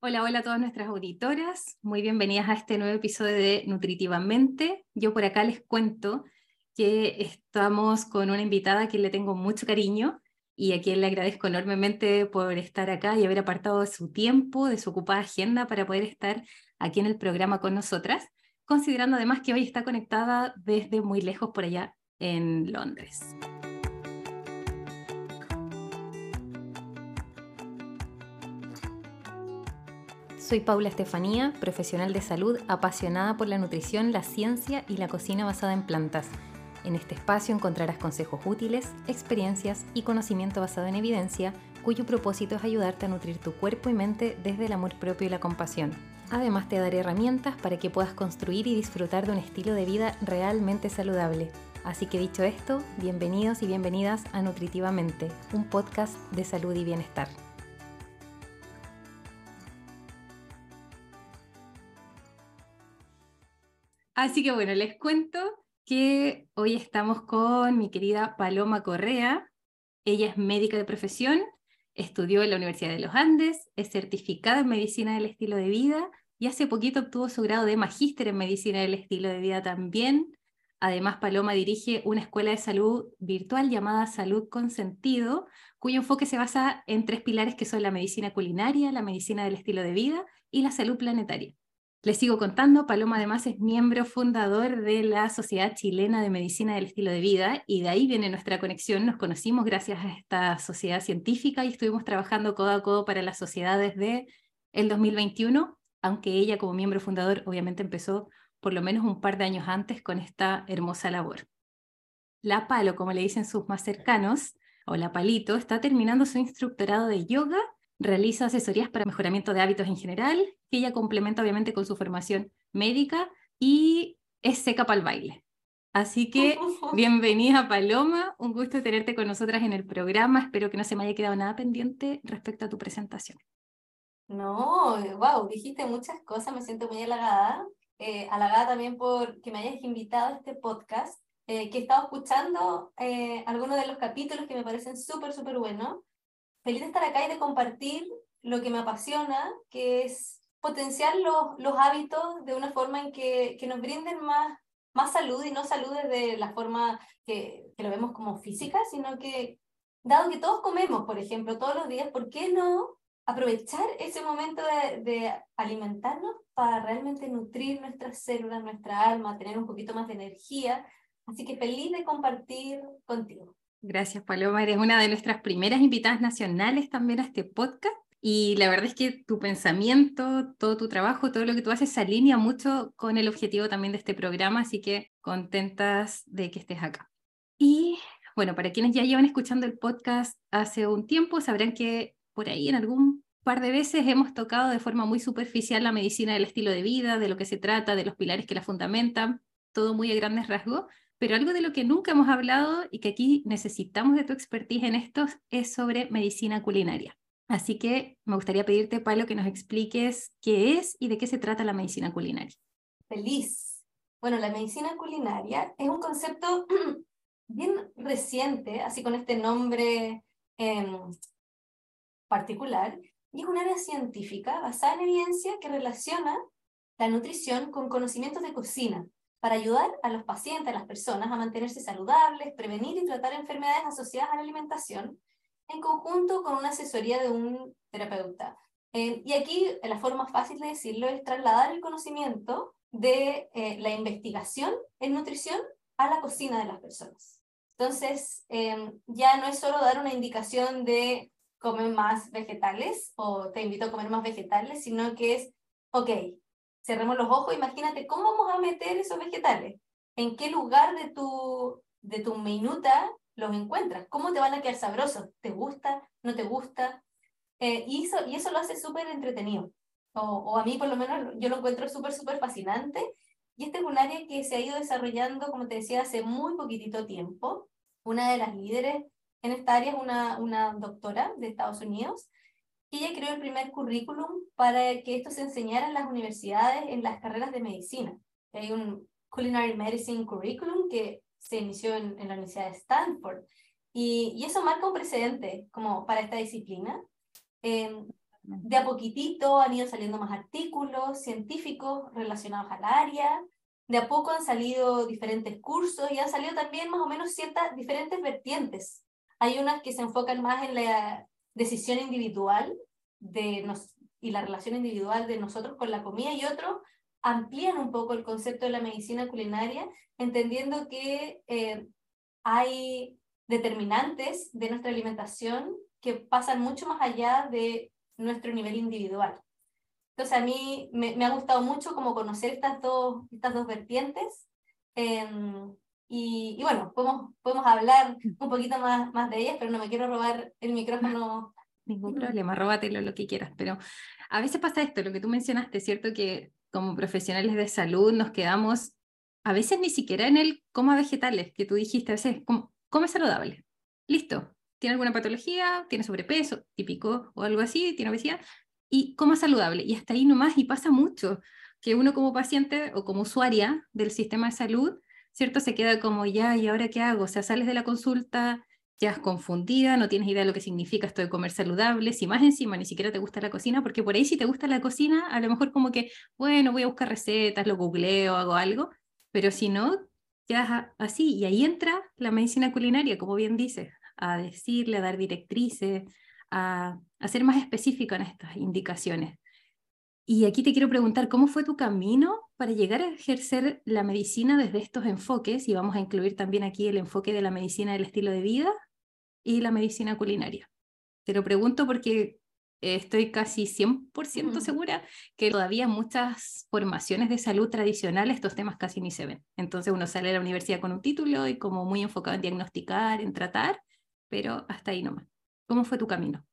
Hola, hola a todas nuestras auditoras. Muy bienvenidas a este nuevo episodio de Nutritivamente. Yo por acá les cuento que estamos con una invitada a quien le tengo mucho cariño y a quien le agradezco enormemente por estar acá y haber apartado su tiempo, de su ocupada agenda para poder estar aquí en el programa con nosotras, considerando además que hoy está conectada desde muy lejos por allá en Londres. Soy Paula Estefanía, profesional de salud apasionada por la nutrición, la ciencia y la cocina basada en plantas. En este espacio encontrarás consejos útiles, experiencias y conocimiento basado en evidencia, cuyo propósito es ayudarte a nutrir tu cuerpo y mente desde el amor propio y la compasión. Además te daré herramientas para que puedas construir y disfrutar de un estilo de vida realmente saludable. Así que dicho esto, bienvenidos y bienvenidas a Nutritivamente, un podcast de salud y bienestar. Así que bueno, les cuento que hoy estamos con mi querida Paloma Correa. Ella es médica de profesión, estudió en la Universidad de los Andes, es certificada en medicina del estilo de vida y hace poquito obtuvo su grado de magíster en medicina del estilo de vida también. Además, Paloma dirige una escuela de salud virtual llamada Salud con Sentido, cuyo enfoque se basa en tres pilares que son la medicina culinaria, la medicina del estilo de vida y la salud planetaria. Les sigo contando, Paloma además es miembro fundador de la Sociedad Chilena de Medicina del Estilo de Vida y de ahí viene nuestra conexión. Nos conocimos gracias a esta sociedad científica y estuvimos trabajando codo a codo para la sociedad desde el 2021, aunque ella como miembro fundador obviamente empezó por lo menos un par de años antes con esta hermosa labor. La Palo, como le dicen sus más cercanos, o la Palito, está terminando su instructorado de yoga realiza asesorías para mejoramiento de hábitos en general, que ella complementa obviamente con su formación médica y es seca para el baile. Así que bienvenida Paloma, un gusto tenerte con nosotras en el programa, espero que no se me haya quedado nada pendiente respecto a tu presentación. No, wow, dijiste muchas cosas, me siento muy halagada, eh, halagada también por que me hayas invitado a este podcast, eh, que he estado escuchando eh, algunos de los capítulos que me parecen súper, súper buenos feliz de estar acá y de compartir lo que me apasiona, que es potenciar los, los hábitos de una forma en que, que nos brinden más, más salud y no salud desde la forma que, que lo vemos como física, sino que, dado que todos comemos, por ejemplo, todos los días, ¿por qué no aprovechar ese momento de, de, alimentarnos para realmente nutrir nuestras células, nuestra alma, tener un poquito más de energía. Así que feliz de compartir contigo. Gracias, Paloma. Eres una de nuestras primeras invitadas nacionales también a este podcast. Y la verdad es que tu pensamiento, todo tu trabajo, todo lo que tú haces se alinea mucho con el objetivo también de este programa, así que contentas de que estés acá. Y bueno, para quienes ya llevan escuchando el podcast hace un tiempo, sabrán que por ahí en algún par de veces hemos tocado de forma muy superficial la medicina del estilo de vida, de lo que se trata, de los pilares que la fundamentan, todo muy a grandes rasgos, pero algo de lo que nunca hemos hablado y que aquí necesitamos de tu expertise en esto es sobre medicina culinaria. Así que me gustaría pedirte, Pablo, que nos expliques qué es y de qué se trata la medicina culinaria. Feliz. Bueno, la medicina culinaria es un concepto bien reciente, así con este nombre eh, particular, y es un área científica basada en evidencia que relaciona la nutrición con conocimientos de cocina, para ayudar a los pacientes, a las personas a mantenerse saludables, prevenir y tratar enfermedades asociadas a la alimentación, en conjunto con una asesoría de un terapeuta. Eh, y aquí la forma fácil de decirlo es trasladar el conocimiento de eh, la investigación en nutrición a la cocina de las personas. Entonces, eh, ya no es solo dar una indicación de comer más vegetales o te invito a comer más vegetales, sino que es, ok, cerremos los ojos, imagínate cómo vamos a meter esos vegetales, en qué lugar de tu, de tu minuta los encuentras, cómo te van a quedar sabrosos, ¿te gusta? ¿No te gusta? Eh, y, eso, y eso lo hace súper entretenido, o, o, a mí por lo menos yo lo encuentro súper, súper fascinante, y este es un área que se ha ido desarrollando, como te decía, hace muy poquitito tiempo. Una de las líderes en esta área es una, una doctora de Estados Unidos, ella creó el primer currículum para que esto se enseñara en las universidades en las carreras de medicina. Hay un Culinary Medicine Curriculum que se inició en, en la Universidad de Stanford y, y, eso marca un precedente como para esta disciplina. Eh, de a poquitito han ido saliendo más artículos científicos relacionados al área, de a poco han salido diferentes cursos y han salido también más o menos ciertas diferentes vertientes. Hay unas que se enfocan más en la decisión individual de nos, y la relación individual de nosotros con la comida y otros amplían un poco el concepto de la medicina culinaria, entendiendo que eh, hay determinantes de nuestra alimentación que pasan mucho más allá de nuestro nivel individual. Entonces a mí me, ha gustado mucho como conocer estas dos, estas dos vertientes em, y, y, bueno, podemos, podemos hablar un poquito más, más de ellas, pero no me quiero robar el micrófono. Ningún problema, róbatelo lo que quieras, pero a veces pasa esto, lo que tú mencionaste, ¿cierto? Que como profesionales de salud nos quedamos a veces ni siquiera en el coma vegetales, que tú dijiste, a veces come saludable, listo, tiene alguna patología, tiene sobrepeso, típico o algo así, tiene obesidad, y coma saludable. Y hasta ahí nomás, y pasa mucho, que uno como paciente o como usuaria del sistema de salud, ¿cierto? Se queda como, ya, ¿y ahora qué hago? O sea, sales de la consulta, ya es confundida, no tienes idea de lo que significa esto de comer saludable, si más encima ni siquiera te gusta la cocina, porque por ahí si te gusta la cocina, a lo mejor como que, bueno, voy a buscar recetas, lo googleo, hago algo, pero si no, ya así, y ahí entra la medicina culinaria, como bien dices, a decirle, a dar directrices, a, a ser más específico en estas indicaciones. Y aquí te quiero preguntar, ¿cómo fue tu camino para llegar a ejercer la medicina desde estos enfoques? Y vamos a incluir también aquí el enfoque de la medicina del estilo de vida y la medicina culinaria. Te lo pregunto porque estoy casi 100% segura que todavía muchas formaciones de salud tradicionales estos temas casi ni se ven. Entonces uno sale de la universidad con un título y como muy enfocado en diagnosticar, en tratar, pero hasta ahí nomás. ¿Cómo fue tu camino?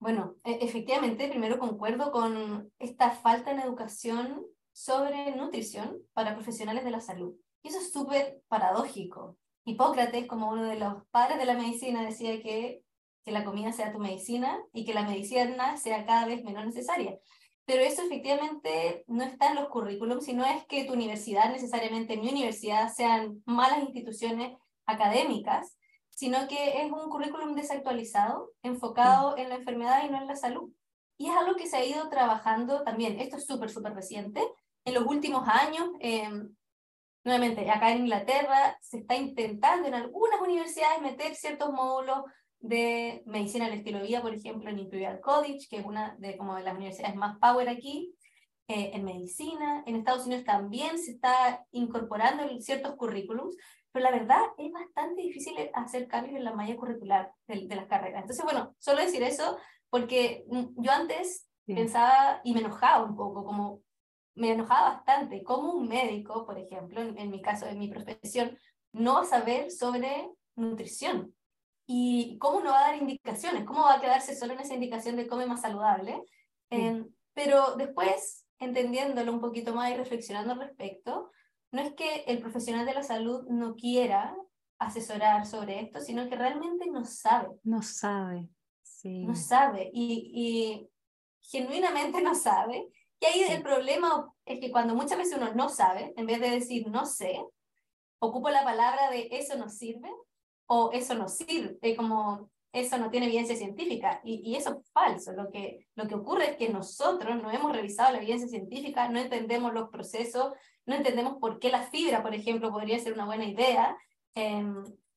Bueno, e-, efectivamente, primero concuerdo con esta falta en educación sobre nutrición para profesionales de la salud. Y eso es súper paradójico. Hipócrates, como uno de los padres de la medicina, decía que, que la comida sea tu medicina y que la medicina sea cada vez menos necesaria. Pero eso efectivamente no está en los currículums, sino es que tu universidad, necesariamente mi universidad, sean malas instituciones académicas, sino que es un currículum desactualizado, enfocado en la enfermedad y no en la salud. Y es algo que se ha ido trabajando también, esto es súper, súper reciente, en los últimos años, em, nuevamente, acá en Inglaterra se está intentando en algunas universidades meter ciertos módulos de medicina al estilo de vida, por ejemplo, en Imperial College, que es una de, como de las universidades más power aquí, eh, en medicina. En Estados Unidos también se está incorporando en ciertos currículums, pero la verdad es bastante difícil hacer cambios en la malla curricular de, las carreras. Entonces, bueno, solo decir eso, porque mm, yo antes pensaba y me enojaba un poco, como me enojaba bastante, como un médico, por ejemplo, en, mi caso, en mi profesión, no va a saber sobre nutrición. ¿Y cómo no va a dar indicaciones? ¿Cómo va a quedarse solo en esa indicación de come más saludable? Em, pero después, entendiéndolo un poquito más y reflexionando al respecto, no es que el profesional de la salud no quiera asesorar sobre esto, sino que realmente no sabe. No sabe, sí. No sabe y, y genuinamente no sabe. Y ahí el problema es que cuando muchas veces uno no sabe, en vez de decir no sé, ocupo la palabra de eso no sirve o eso no sirve, como eso no tiene evidencia científica. Y, y, eso es falso. Lo que, lo que ocurre es que nosotros no hemos revisado la evidencia científica, no entendemos los procesos, no entendemos por qué la fibra, por ejemplo, podría ser una buena idea, eh,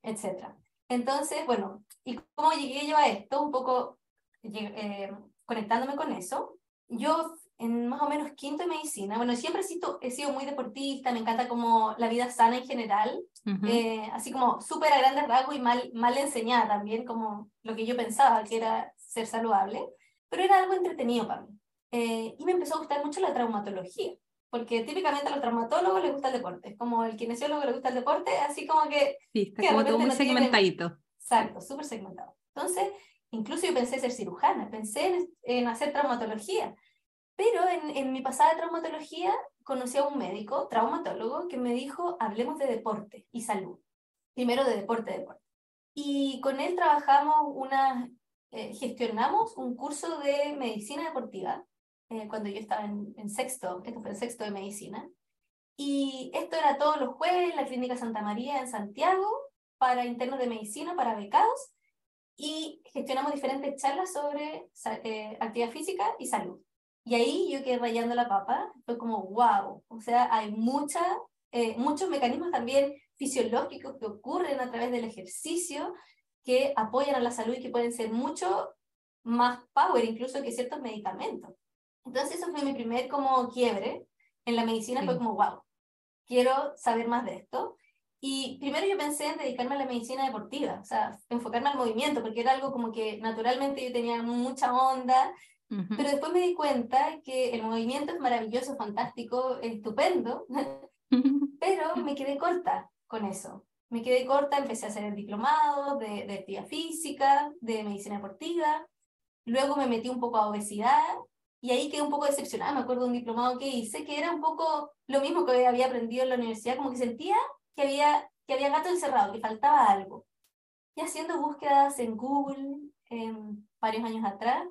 etc. Entonces, bueno, ¿y cómo llegué yo a esto? Un poco eh, conectándome con eso. Yo en más o menos quinto de medicina, bueno, siempre he sido, muy deportista, me encanta como la vida sana en general, eh, así como súper a grandes rasgos y mal, mal enseñada también, como lo que yo pensaba que era ser saludable, pero era algo entretenido para mí. Eh, y me empezó a gustar mucho la traumatología porque típicamente a los traumatólogos les gusta el deporte, es como el kinesiólogo le gusta el deporte, así como que... Sí, está como todo muy segmentadito. Exacto, súper segmentado. Entonces, incluso yo pensé ser cirujana, pensé en, hacer traumatología, pero en, en, mi pasada traumatología conocí a un médico, traumatólogo, que me dijo, hablemos de deporte y salud. Primero de deporte, deporte. Y con él trabajamos una, eh, gestionamos un curso de medicina deportiva eh, cuando yo estaba en, sexto, esto fue el sexto de medicina. Y esto era todos los jueves en la Clínica Santa María en Santiago, para internos de medicina, para becados. y gestionamos diferentes charlas sobre eh, actividad física y salud. Y ahí yo quedé rayando la papa, fue como, wow, o sea, hay mucha, eh, muchos mecanismos también fisiológicos que ocurren a través del ejercicio que apoyan a la salud y que pueden ser mucho más power incluso que ciertos medicamentos. Entonces eso fue mi primer como quiebre en la medicina, fue como, wow, quiero saber más de esto. Y primero yo pensé en dedicarme a la medicina deportiva, o sea, enfocarme al movimiento, porque era algo como que naturalmente yo tenía mucha onda, pero después me di cuenta que el movimiento es maravilloso, fantástico, estupendo, pero me quedé corta con eso. Me quedé corta, empecé a hacer el diplomado de, de actividad física, de medicina deportiva, luego me metí un poco a obesidad y ahí quedé un poco decepcionada. Me acuerdo de un diplomado que hice que era un poco lo mismo que había aprendido en la universidad, como que sentía que había, que había gato encerrado, que faltaba algo. Y haciendo búsquedas en Google varios años atrás,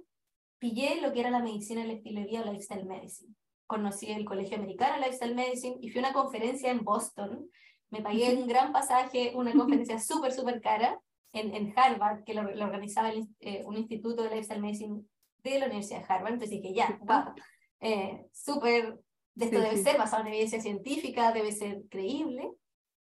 pillé lo que era la medicina, el estilo de vida, lifestyle medicine. Conocí el Colegio Americano Lifestyle Medicine y fui a una conferencia en Boston. Me pagué un gran pasaje, una conferencia súper, súper cara en, en Harvard, que lo, organizaba eh, un instituto de Lifestyle Medicine de la Universidad de Harvard, entonces dije, ya, va, eh, súper, esto debe ser basado en evidencia científica, debe ser creíble.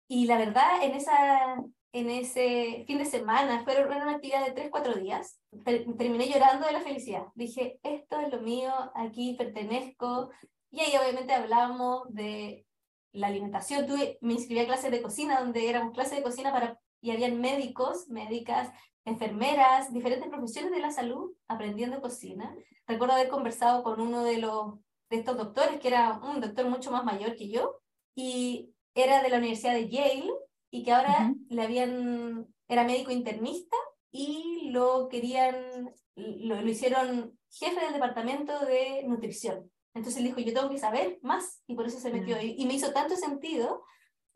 Y la verdad, en, esa, en ese fin de semana, fueron una actividad de tres, cuatro días, terminé llorando de la felicidad. Dije, esto es lo mío, aquí pertenezco. Y ahí obviamente hablamos de la alimentación. Tuve, me inscribí a clases de cocina, donde éramos clases de cocina para, y habían médicos, médicas, enfermeras, diferentes profesiones de la salud aprendiendo cocina. Recuerdo haber conversado con uno de, los, de estos doctores, que era un doctor mucho más mayor que yo, y era de la Universidad de Yale, y que ahora le habían, era médico internista, y lo querían, lo, lo hicieron jefe del departamento de nutrición. Entonces él dijo, yo tengo que saber más, y por eso se metió. Y, y me hizo tanto sentido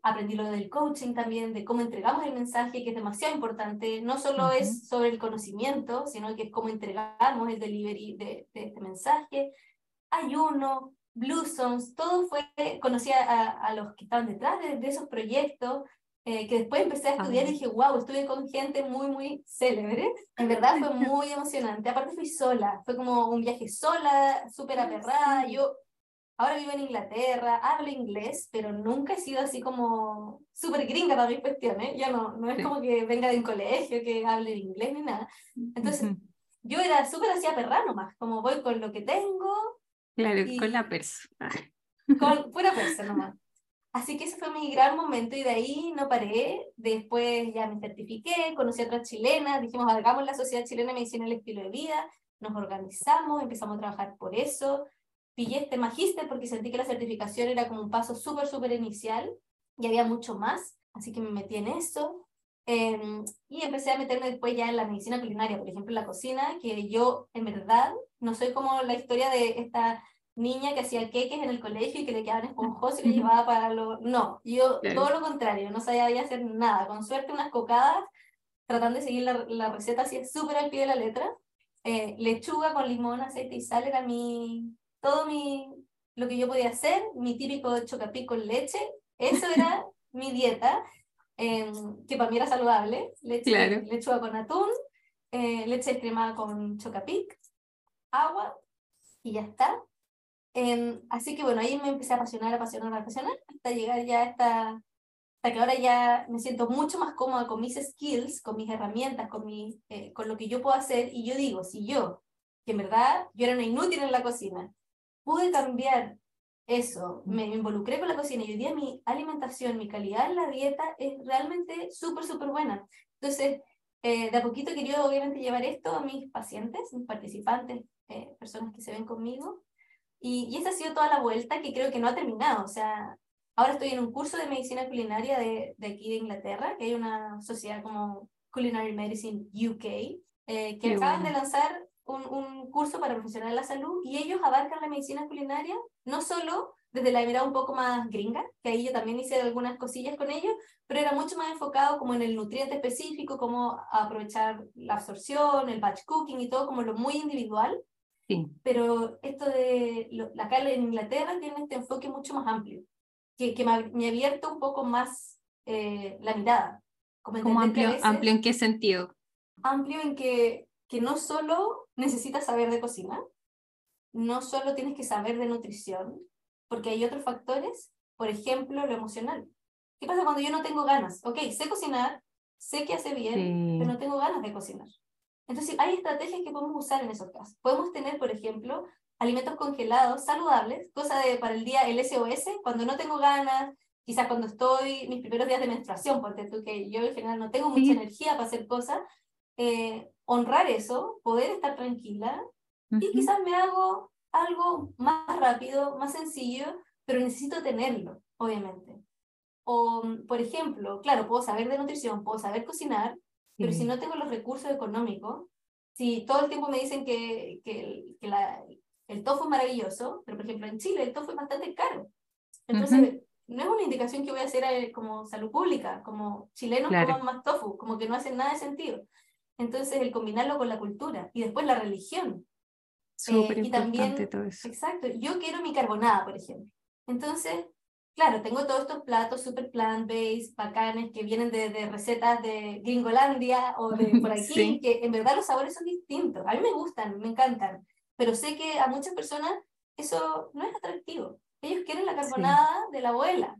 aprendí lo del coaching también, de cómo entregamos el mensaje, que es demasiado importante. No solo es sobre el conocimiento, sino que es cómo entregamos el delivery de, de este mensaje. Ayuno, Blue Songs, todo fue, conocí a, a los que estaban detrás de, de esos proyectos, eh, que después empecé a estudiar y dije, wow, estuve con gente muy, muy célebre. En verdad fue muy emocionante. Aparte fui sola, fue como un viaje sola, súper aperrada. Yo Ahora vivo en Inglaterra, hablo inglés, pero nunca he sido así como súper gringa para mis cuestiones. Ya no, no es como que venga de un colegio, que hable inglés ni nada. Entonces, yo era súper así perra nomás, como voy con lo que tengo. Claro, con la persona. Con pura persona nomás. Así que ese fue mi gran momento y de ahí no paré. Después ya me certifiqué, conocí a otras chilenas, dijimos, hagamos la Sociedad Chilena de Medicina y el Estilo de Vida, nos organizamos, empezamos a trabajar por eso pillé este magíster porque sentí que la certificación era como un paso súper, súper inicial y había mucho más, así que me metí en eso. Em, y empecé a meterme después ya en la medicina culinaria, por ejemplo, en la cocina, que yo en verdad no soy como la historia de esta niña que hacía queques en el colegio y que le quedaban esponjosos y le llevaba para lo... No, yo todo lo contrario, no sabía hacer nada, con suerte unas cocadas, tratando de seguir la, la receta así súper al pie de la letra. Eh, lechuga con limón, aceite y sal era mi, todo mi, lo que yo podía hacer, mi típico chocapic con leche, eso era mi dieta, em, que para mí era saludable, leche, lechuga con atún, eh, leche cremada con chocapic, agua, y ya está. Em, así que bueno, ahí me empecé a apasionar, apasionar, apasionar, hasta llegar ya a esta, hasta que ahora ya me siento mucho más cómoda con mis skills, con mis herramientas, con, mi, eh, con lo que yo puedo hacer, y yo digo, si yo, que en verdad yo era una inútil en la cocina, pude cambiar eso, me, involucré con la cocina y hoy día mi alimentación, mi calidad en la dieta es realmente súper, súper buena. Entonces, eh, de a poquito quería obviamente llevar esto a mis pacientes, mis participantes, eh, personas que se ven conmigo. Y, y, esa ha sido toda la vuelta que creo que no ha terminado. O sea, ahora estoy en un curso de medicina culinaria de, de aquí de Inglaterra, que hay una sociedad como Culinary Medicine UK, eh, que acaban de lanzar un, un, curso para profesionales de la salud y ellos abarcan la medicina culinaria, no solo desde la mirada un poco más gringa, que ahí yo también hice algunas cosillas con ellos, pero era mucho más enfocado como en el nutriente específico, cómo aprovechar la absorción, el batch cooking y todo como lo muy individual. Sí. Pero esto de lo, acá en Inglaterra tiene este enfoque mucho más amplio, que, que me, ha abierto un poco más eh, la mirada. Como, amplio, amplio en qué sentido? amplio en que, que no solo necesitas saber de cocina, no solo tienes que saber de nutrición, porque hay otros factores, por ejemplo, lo emocional. ¿Qué pasa cuando yo no tengo ganas? Ok, sé cocinar, sé que hace bien, pero no tengo ganas de cocinar. Entonces, hay estrategias que podemos usar en esos casos. Podemos tener, por ejemplo, alimentos congelados saludables, cosa de para el día, el SOS, cuando no tengo ganas, quizás cuando estoy mis primeros días de menstruación, porque tú que yo en general no tengo mucha energía para hacer cosas, eh, honrar eso, poder estar tranquila, y quizás me hago algo más rápido, más sencillo, pero necesito tenerlo, obviamente. O, por ejemplo, claro, puedo saber de nutrición, puedo saber cocinar, pero si no tengo los recursos económicos, si todo el tiempo me dicen que, que, que la, el tofu es maravilloso, pero por ejemplo en Chile el tofu es bastante caro. Entonces, no es una indicación que voy a hacer eh, como salud pública, como chilenos claro. coman más tofu, como que no hace nada de sentido. Entonces, el combinarlo con la cultura y después la religión. Súper eh, y también, todo eso. Exacto, yo quiero mi carbonada, por ejemplo. Entonces, claro, tengo todos estos platos super plant-based, bacanes, que vienen de, de, recetas de Gringolandia o de por aquí, que en verdad los sabores son distintos. A mí me gustan, me encantan, pero sé que a muchas personas eso no es atractivo. Ellos quieren la carbonada de la abuela.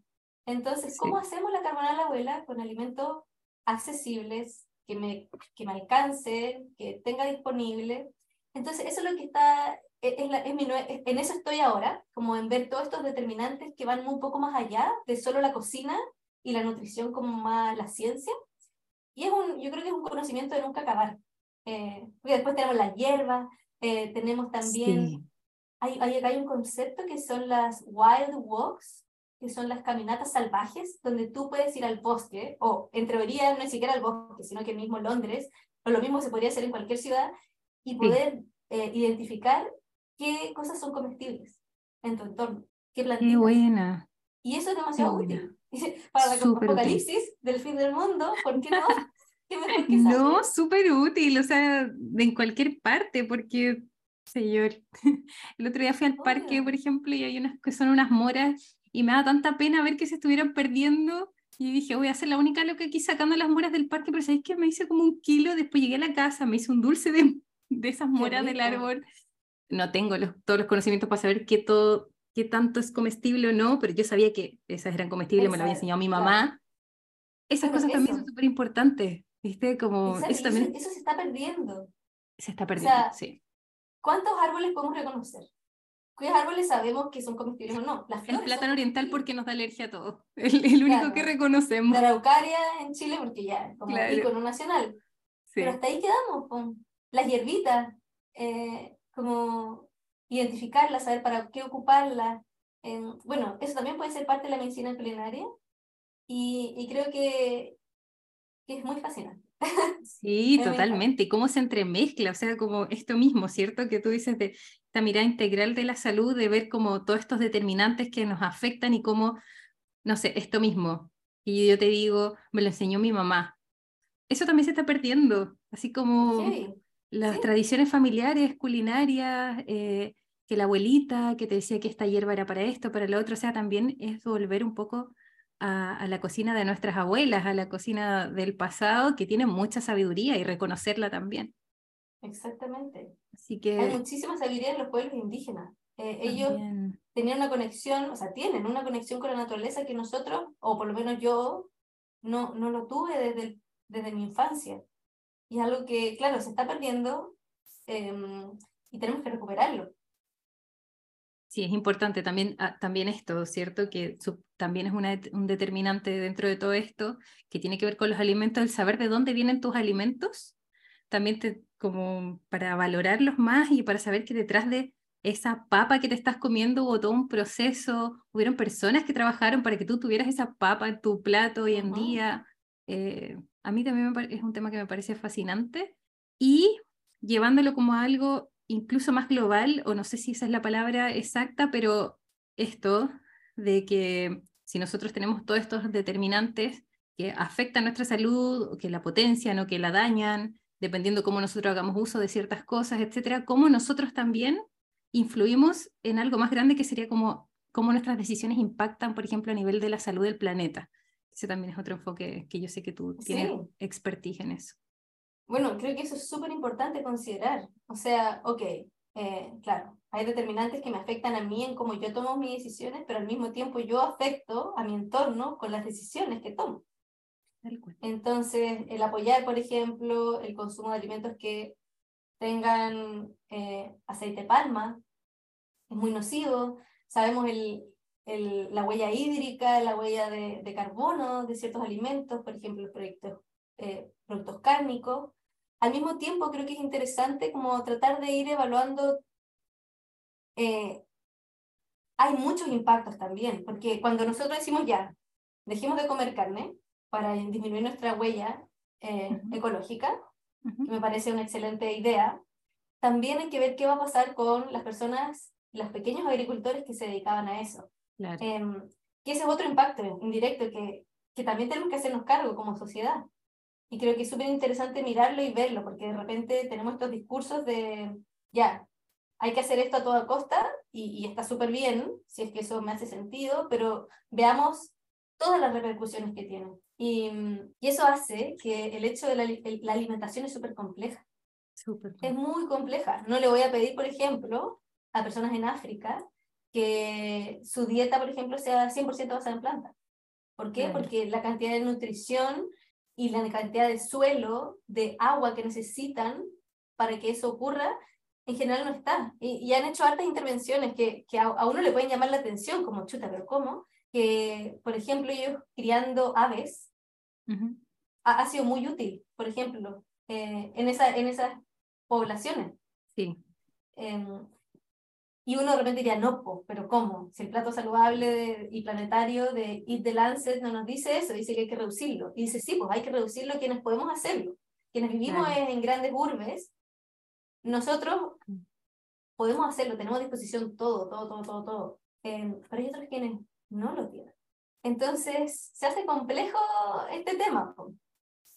Entonces, ¿cómo hacemos la carbonada de la abuela con alimentos accesibles, que me, que me alcance, que tenga disponible? Entonces, eso es lo que está, es, es mi, en eso estoy ahora, como en ver todos estos determinantes que van un poco más allá de solo la cocina y la nutrición como más la ciencia. Y es un, yo creo que es un conocimiento de nunca acabar. Eh, porque después tenemos la hierba, eh, tenemos también, hay, hay, hay un concepto que son las wild walks, que son las caminatas salvajes, donde tú puedes ir al bosque, o en teoría no es siquiera al bosque, sino que mismo Londres, o lo mismo se podría hacer en cualquier ciudad, y poder eh, identificar qué cosas son comestibles en tu entorno, qué plantitas. Qué buena. Y eso es demasiado útil. Para el apocalipsis del fin del mundo, ¿por qué no? ¿Qué mejor que no, súper útil, o sea, en cualquier parte, porque, señor, el otro día fui al parque, por ejemplo, y hay unas que son unas moras, y me da tanta pena ver que se estuvieran perdiendo y dije, voy a ser la única loca aquí sacando las moras del parque, pero ¿sabéis que me hice como un kilo? Después llegué a la casa, me hice un dulce de de esas moras del árbol. No tengo los, todos los conocimientos para saber qué, todo, qué tanto es comestible o no, pero yo sabía que esas eran comestibles, me lo había enseñado mi mamá. Esas cosas también son súper importantes, ¿viste? Como eso, también... Eso, se está perdiendo. Se está perdiendo, sí. ¿Cuántos árboles podemos reconocer? ¿Cuáles árboles sabemos que son comestibles o no? Las el plátano oriental porque nos da alergia a todo. El, el único que reconocemos. La araucaria en Chile porque ya, como claro. icono nacional. Sí. Pero hasta ahí quedamos. Con las hierbitas, eh, como identificarlas, saber para qué ocuparlas. bueno, eso también puede ser parte de la medicina culinaria y, y creo que, que, es muy fascinante. Sí, totalmente. Y cómo se entremezcla, o sea, como esto mismo, ¿cierto? Que tú dices de esta mirada integral de la salud, de ver como todos estos determinantes que nos afectan y cómo, no sé, esto mismo. Y yo te digo, me lo enseñó mi mamá. Eso también se está perdiendo, así como sí las tradiciones familiares, culinarias, eh, que la abuelita que te decía que esta hierba era para esto, para lo otro, o sea, también es volver un poco a, la cocina de nuestras abuelas, a la cocina del pasado, que tiene mucha sabiduría y reconocerla también. Exactamente. Así que... Hay muchísima sabiduría en los pueblos indígenas. Eh, ellos tenían una conexión, o sea, tienen una conexión con la naturaleza que nosotros, o por lo menos yo, no, no lo tuve desde, desde mi infancia. Y es algo que, claro, se está perdiendo em, y tenemos que recuperarlo. Sí, es importante también, ah, también esto, ¿cierto? Que también es una, un determinante dentro de todo esto que tiene que ver con los alimentos, el saber de dónde vienen tus alimentos, también te, como para valorarlos más y para saber que detrás de esa papa que te estás comiendo hubo todo un proceso, hubieron personas que trabajaron para que tú tuvieras esa papa en tu plato hoy en día. Eh, a mí también es un tema que me parece fascinante y llevándolo como algo incluso más global, o no sé si esa es la palabra exacta, pero esto de que si nosotros tenemos todos estos determinantes que afectan nuestra salud, o que la potencian o que la dañan, dependiendo cómo nosotros hagamos uso de ciertas cosas, etcétera, cómo nosotros también influimos en algo más grande que sería como cómo nuestras decisiones impactan, por ejemplo, a nivel de la salud del planeta. Ese también es otro enfoque que yo sé que tú tienes expertise en eso. Bueno, creo que eso es súper importante considerar. O sea, ok, eh, claro, hay determinantes que me afectan a mí en cómo yo tomo mis decisiones, pero al mismo tiempo yo afecto a mi entorno con las decisiones que tomo. Entonces, el apoyar, por ejemplo, el consumo de alimentos que tengan eh, aceite de palma es muy nocivo. Sabemos el, el, la huella hídrica, la huella de, de, carbono de ciertos alimentos, por ejemplo, los productos, eh, productos cárnicos. Al mismo tiempo, creo que es interesante como tratar de ir evaluando eh, hay muchos impactos también, porque cuando nosotros decimos ya, dejemos de comer carne para disminuir nuestra huella eh, ecológica, que me parece una excelente idea, también hay que ver qué va a pasar con las personas, los pequeños agricultores que se dedicaban a eso. Claro. Em, que ese es otro impacto indirecto que, que también tenemos que hacernos cargo como sociedad. Y creo que es súper interesante mirarlo y verlo, porque de repente tenemos estos discursos de, ya, hay que hacer esto a toda costa y, está súper bien, si es que eso me hace sentido, pero veamos todas las repercusiones que tiene. Y, y eso hace que el hecho de la, la alimentación es súper compleja. Es muy compleja. No le voy a pedir, por ejemplo, a personas en África que su dieta, por ejemplo, sea 100% basada en plantas. ¿Por qué? Porque la cantidad de nutrición y la cantidad de suelo, de agua que necesitan para que eso ocurra, en general no está. Y, han hecho hartas intervenciones que, que a, uno le pueden llamar la atención, como chuta, pero ¿cómo? Que, por ejemplo, ellos criando aves ha, sido muy útil, por ejemplo, eh, en, esa, en esas poblaciones. Sí. Em, y uno de repente diría, no, pero ¿cómo? Si el plato saludable y planetario de Eat the Lancet no nos dice eso, dice que hay que reducirlo. Y dice, sí, pues hay que reducirlo quienes podemos hacerlo. Quienes vivimos en grandes urbes, nosotros podemos hacerlo, tenemos a disposición todo, todo, todo, todo, todo. Eh, pero hay otros quienes no lo tienen. Entonces, se hace complejo este tema.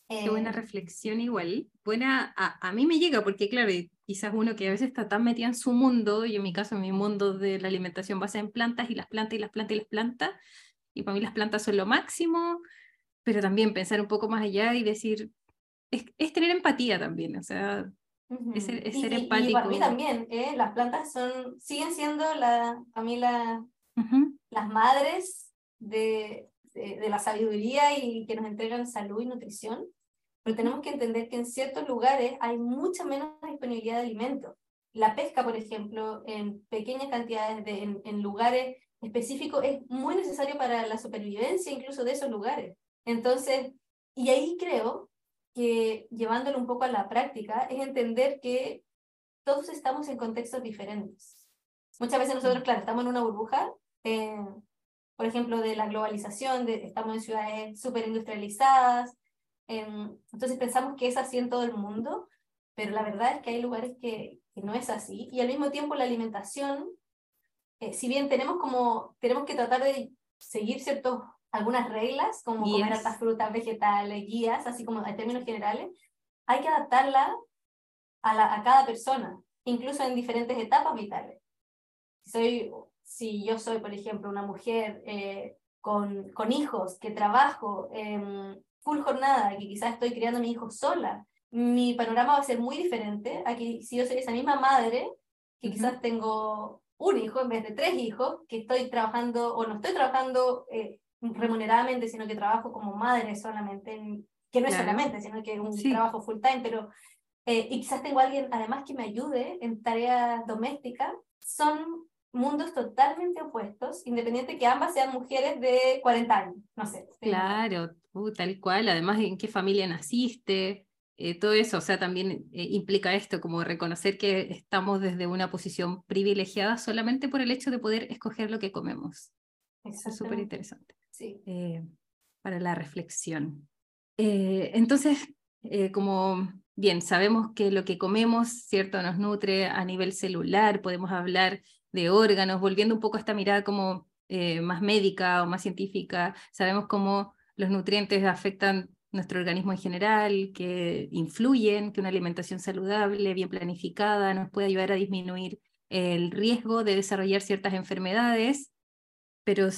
Qué buena eh, reflexión igual. Buena, a, a, mí me llega porque, claro, quizás uno que a veces está tan metido en su mundo, y en mi caso, en mi mundo de la alimentación basada en plantas y las plantas y las plantas y las plantas, y para mí las plantas son lo máximo, pero también pensar un poco más allá y decir, es, es tener empatía también, o sea, es ser, empático. Y, para mí también, ¿eh? las plantas son, siguen siendo la, para mí la, las madres de, de, la sabiduría y que nos entregan salud y nutrición, pero tenemos que entender que en ciertos lugares hay mucha menos disponibilidad de alimentos. La pesca, por ejemplo, en pequeñas cantidades, de, en, en lugares específicos, es muy necesario para la supervivencia incluso de esos lugares. Entonces, y ahí creo que llevándolo un poco a la práctica es entender que todos estamos en contextos diferentes. Muchas veces nosotros, claro, estamos en una burbuja, eh, por ejemplo, de la globalización, de, estamos en ciudades súper industrializadas, entonces pensamos que es así en todo el mundo, pero la verdad es que hay lugares que, que no es así, y al mismo tiempo la alimentación, eh, si bien tenemos, como, tenemos que tratar de seguir ciertos algunas reglas, como comer altas frutas, vegetales, guías, así como en términos generales, hay que adaptarla a, la, a cada persona, incluso en diferentes etapas vitales. Soy, si yo soy, por ejemplo, una mujer eh, con, con hijos, que trabajo en full jornada, que quizás estoy criando a mi hijo sola, mi panorama va a ser muy diferente a que si yo soy esa misma madre, que quizás tengo un hijo en vez de tres hijos, que estoy trabajando o no estoy trabajando eh, remuneradamente, sino que trabajo como madre solamente, que no es solamente, sino que es un trabajo full time, pero eh, y quizás tengo alguien además que me ayude en tareas domésticas, son mundos totalmente opuestos, independiente que ambas sean mujeres de 40 años, no sé. Claro, uh, tal cual, además en qué familia naciste, eh, todo eso, o sea, también eh, implica esto, como reconocer que estamos desde una posición privilegiada solamente por el hecho de poder escoger lo que comemos. Eso es súper interesante sí. Eh, para la reflexión. Eh, entonces, eh, como bien, sabemos que lo que comemos, ¿cierto?, nos nutre a nivel celular, podemos hablar de órganos, volviendo un poco a esta mirada como más médica o más científica, sabemos cómo los nutrientes afectan nuestro organismo en general, que influyen, que una alimentación saludable, bien planificada, nos puede ayudar a disminuir el riesgo de desarrollar ciertas enfermedades, pero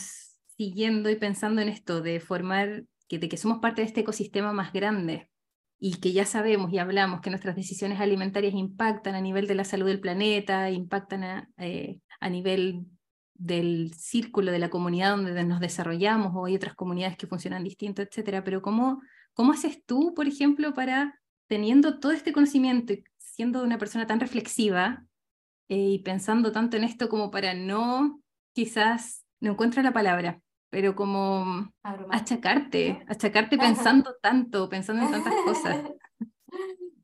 siguiendo y pensando en esto de formar, que, de que somos parte de este ecosistema más grande, y que ya sabemos y hablamos que nuestras decisiones alimentarias impactan a nivel de la salud del planeta, impactan a, eh, a nivel del círculo de la comunidad donde nos desarrollamos o hay otras comunidades que funcionan distinto, etcétera, pero ¿cómo, cómo haces tú, por ejemplo, para teniendo todo este conocimiento y siendo una persona tan reflexiva eh, y pensando tanto en esto como para no, quizás, no encuentro la palabra, pero como achacarte, achacarte pensando tanto, pensando en tantas cosas.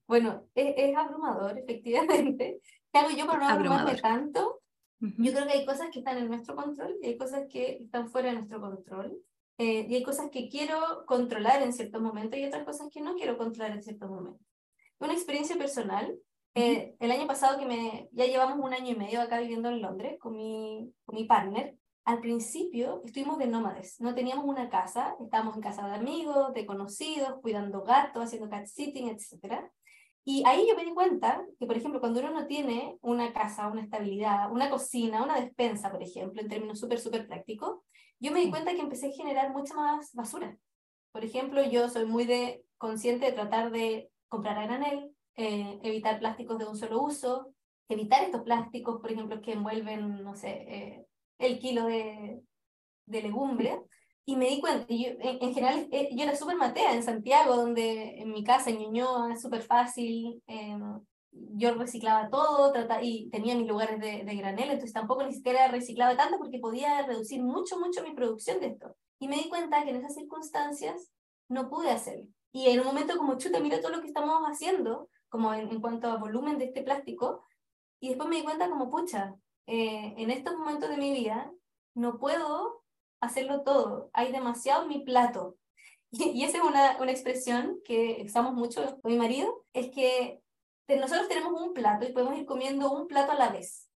Bueno, es, abrumador, efectivamente. ¿Qué hago yo para no abrumarme tanto? Yo creo que hay cosas que están en nuestro control y hay cosas que están fuera de nuestro control. Eh, y hay cosas que quiero controlar en ciertos momentos y otras cosas que no quiero controlar en ciertos momentos. Una experiencia personal, eh, el año pasado que me, ya llevamos un año y medio acá viviendo en Londres con mi, con mi partner, al principio estuvimos de nómades, no teníamos una casa, estábamos en casa de amigos, de conocidos, cuidando gatos, haciendo cat sitting, etc. Y ahí yo me di cuenta que, por ejemplo, cuando uno no tiene una casa, una estabilidad, una cocina, una despensa, por ejemplo, en términos súper, súper prácticos, yo me di cuenta que empecé a generar mucha más basura. Por ejemplo, yo soy muy de, consciente de tratar de comprar a granel, eh, evitar plásticos de un solo uso, evitar estos plásticos, por ejemplo, que envuelven, no sé, eh, el kilo de, de legumbre. Y me di cuenta, yo, en, general, eh, yo era súper matea en Santiago, donde en mi casa, en Ñuñoa, es súper fácil. Em, yo reciclaba todo y tenía mis lugares de, de, granel, entonces tampoco ni siquiera reciclaba tanto porque podía reducir mucho, mucho mi producción de esto. Y me di cuenta que en esas circunstancias no pude hacerlo. Y en un momento como, chuta, mira todo lo que estamos haciendo, como en, en cuanto a volumen de este plástico, y después me di cuenta como, pucha, eh, en estos momentos de mi vida no puedo hacerlo todo, hay demasiado en mi plato. Y, esa es una, una expresión que usamos mucho con mi marido, es que nosotros tenemos un plato y podemos ir comiendo un plato a la vez.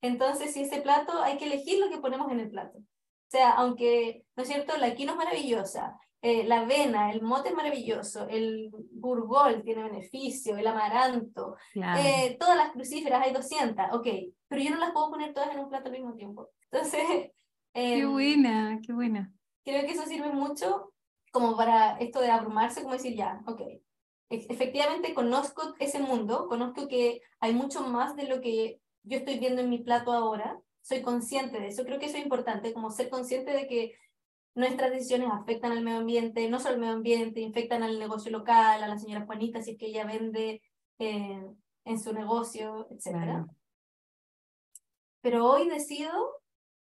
Entonces, si ese plato, hay que elegir lo que ponemos en el plato. O sea, aunque, ¿no es cierto?, la quinoa es maravillosa, eh, la avena, el mote es maravilloso, el burgol tiene beneficio, el amaranto, eh, todas las crucíferas, hay 200, ok, pero yo no las puedo poner todas en un plato al mismo tiempo. Entonces, qué em, buena, qué buena. Creo que eso sirve mucho como para esto de abrumarse, como decir, ya, ok, efectivamente conozco ese mundo, conozco que hay mucho más de lo que yo estoy viendo en mi plato ahora, soy consciente de eso, creo que eso es importante, como ser consciente de que nuestras decisiones afectan al medio ambiente, no solo al medio ambiente, infectan al negocio local, a la señora Juanita si es que ella vende eh, en su negocio, etc. Pero hoy decido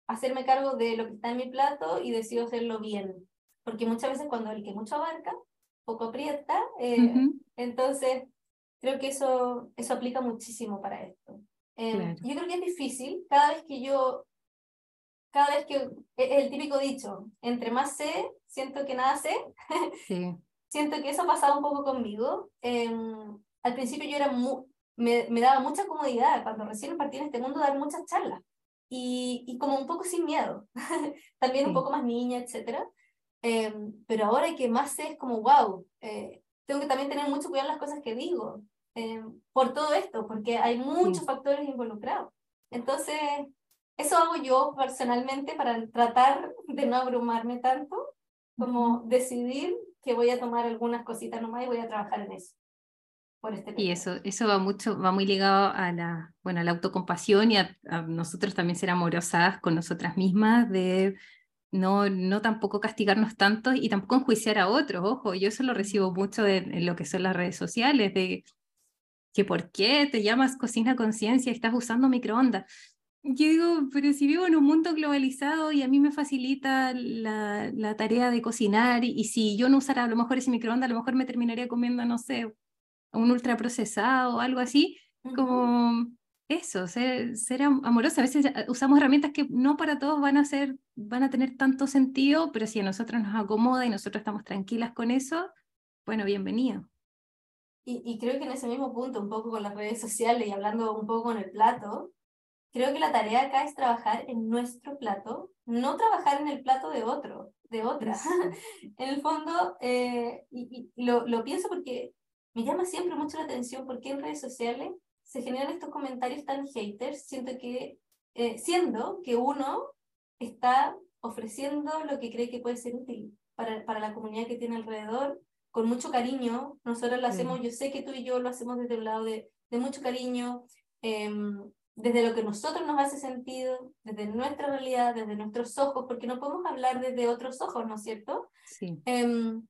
hacerme cargo de lo que está en mi plato y decido hacerlo bien. Porque muchas veces cuando el que mucho abarca, poco aprieta, eh, entonces creo que eso, eso aplica muchísimo para esto. Eh, yo creo que es difícil, cada vez que yo, cada vez que, e, el típico dicho, entre más sé, siento que nada sé, sí. siento que eso ha pasado un poco conmigo. Em, al principio yo era me, me, daba mucha comodidad cuando recién partí en este mundo dar muchas charlas y, y como un poco sin miedo, también un poco más niña, etc. Eh, pero ahora que más sé es como, wow, eh, tengo que también tener mucho cuidado en las cosas que digo, eh, por todo esto, porque hay muchos factores involucrados. Entonces, eso hago yo personalmente para tratar de no abrumarme tanto, como decidir que voy a tomar algunas cositas nomás y voy a trabajar en eso. Este y eso, eso va mucho, va muy ligado a la, bueno, a la autocompasión y a, nosotros también ser amorosas con nosotras mismas, de no, no tampoco castigarnos tanto y tampoco enjuiciar a otros. Ojo, yo eso lo recibo mucho de, en lo que son las redes sociales, de que por qué te llamas cocina conciencia y estás usando microondas. Yo digo, pero si vivo en un mundo globalizado y a mí me facilita la, la tarea de cocinar y, y, si yo no usara a lo mejor ese microondas, a lo mejor me terminaría comiendo, no sé, un ultraprocesado o algo así, como eso, ser, ser amorosa. A veces eh, usamos herramientas que no para todos van a, ser, van a tener tanto sentido, pero si a nosotros nos acomoda y nosotros estamos tranquilas con eso, bueno, bienvenido. Y, y creo que en ese mismo punto, un poco con las redes sociales y hablando un poco con el plato, creo que la tarea acá es trabajar en nuestro plato, no trabajar en el plato de otro, de otra. en el fondo, eh, y, y, lo, lo pienso porque me llama siempre mucho la atención porque en redes sociales se generan estos comentarios tan haters, siento que, eh, siendo que uno está ofreciendo lo que cree que puede ser útil para, para la comunidad que tiene alrededor, con mucho cariño. Nosotros lo hacemos, yo sé que tú y yo lo hacemos desde un lado de, de mucho cariño, em, desde lo que nosotros nos hace sentido, desde nuestra realidad, desde nuestros ojos, porque no podemos hablar desde otros ojos, ¿no es cierto? Sí. Em,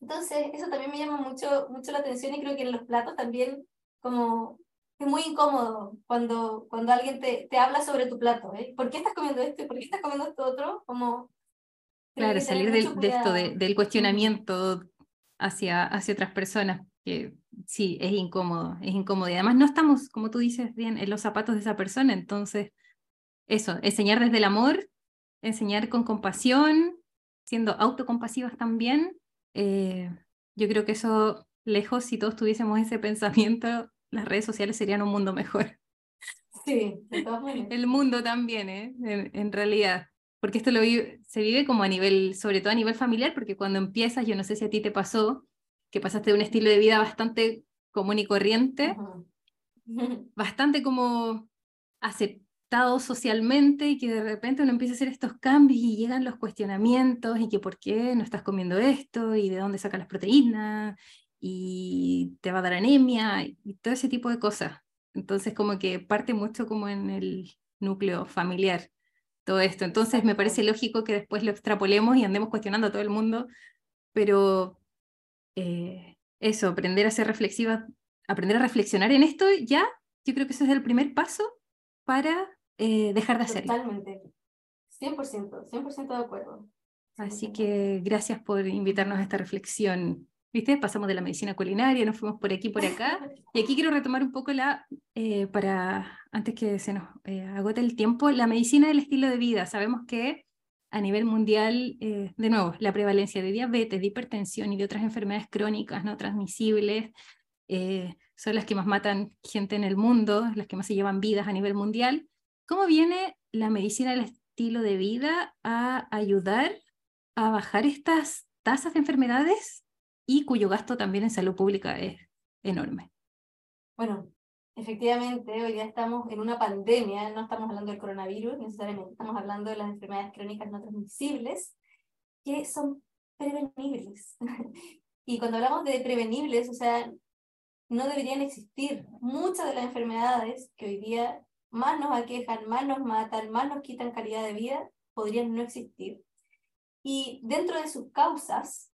entonces, eso también me llama mucho, mucho la atención y creo que en los platos también como es muy incómodo cuando, cuando alguien te, te habla sobre tu plato, ¿eh? ¿Por qué estás comiendo esto y por qué estás comiendo esto otro? Como, claro, salir de, de, esto, del cuestionamiento hacia, hacia otras personas, que sí, es incómodo, es incómodo. Y además no estamos, como tú dices bien, en los zapatos de esa persona, entonces, eso, enseñar desde el amor, enseñar con compasión, siendo autocompasivas también, eh, yo creo que eso, lejos, si todos tuviésemos ese pensamiento, las redes sociales serían un mundo mejor. Sí, El mundo también, ¿eh? en, realidad. Porque esto lo se vive como a nivel, sobre todo a nivel familiar, porque cuando empiezas, yo no sé si a ti te pasó, que pasaste de un estilo de vida bastante común y corriente, bastante como aceptado socialmente y que de repente uno empieza a hacer estos cambios y llegan los cuestionamientos y que por qué no estás comiendo esto y de dónde sacas las proteínas y te va a dar anemia y todo ese tipo de cosas. Entonces como que parte mucho como en el núcleo familiar todo esto. Entonces me parece lógico que después lo extrapolemos y andemos cuestionando a todo el mundo, pero eh, eso, aprender a ser reflexiva, aprender a reflexionar en esto ya, yo creo que ese es el primer paso para eh, dejar de hacerlo. Totalmente, 100%, 100% de acuerdo. Así que gracias por invitarnos a esta reflexión ¿Viste? Pasamos de la medicina culinaria, nos fuimos por aquí, por acá. Y aquí quiero retomar un poco la, eh, para, antes que se nos agote el tiempo, la medicina del estilo de vida. Sabemos que a nivel mundial, eh, de nuevo, la prevalencia de diabetes, de hipertensión y de otras enfermedades crónicas no transmisibles son las que más matan gente en el mundo, las que más se llevan vidas a nivel mundial. ¿Cómo viene la medicina del estilo de vida a ayudar a bajar estas tasas de enfermedades y cuyo gasto también en salud pública es enorme. Bueno, efectivamente, hoy día estamos en una pandemia, no estamos hablando del coronavirus necesariamente, estamos hablando de las enfermedades crónicas no transmisibles, que son prevenibles. y cuando hablamos de prevenibles, o sea, no deberían existir. Muchas de las enfermedades que hoy día más nos aquejan, más nos matan, más nos quitan calidad de vida, podrían no existir. Y dentro de sus causas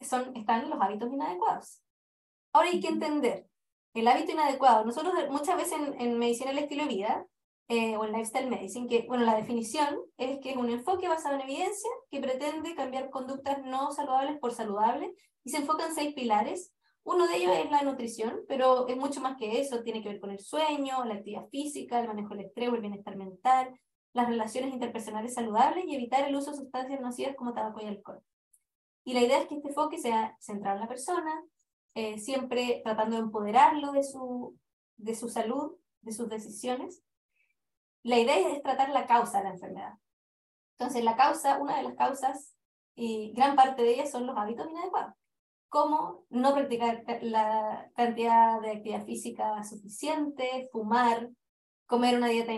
son, están los hábitos inadecuados. Ahora hay que entender el hábito inadecuado. Nosotros muchas veces en, medicina del estilo de vida eh, o en lifestyle medicine, que bueno, la definición es que es un enfoque basado en evidencia que pretende cambiar conductas no saludables por saludables y se enfoca en seis pilares. Uno de ellos es la nutrición, pero es mucho más que eso, tiene que ver con el sueño, la actividad física, el manejo del estrés, el bienestar mental, las relaciones interpersonales saludables y evitar el uso de sustancias nocivas como tabaco y alcohol. Y la idea es que este enfoque sea centrado en la persona, eh, siempre tratando de empoderarlo de su, de su salud, de sus decisiones. La idea es tratar la causa de la enfermedad. Entonces, la causa, una de las causas, y gran parte de ellas son los hábitos inadecuados, como no practicar la cantidad de actividad física suficiente, fumar, comer una dieta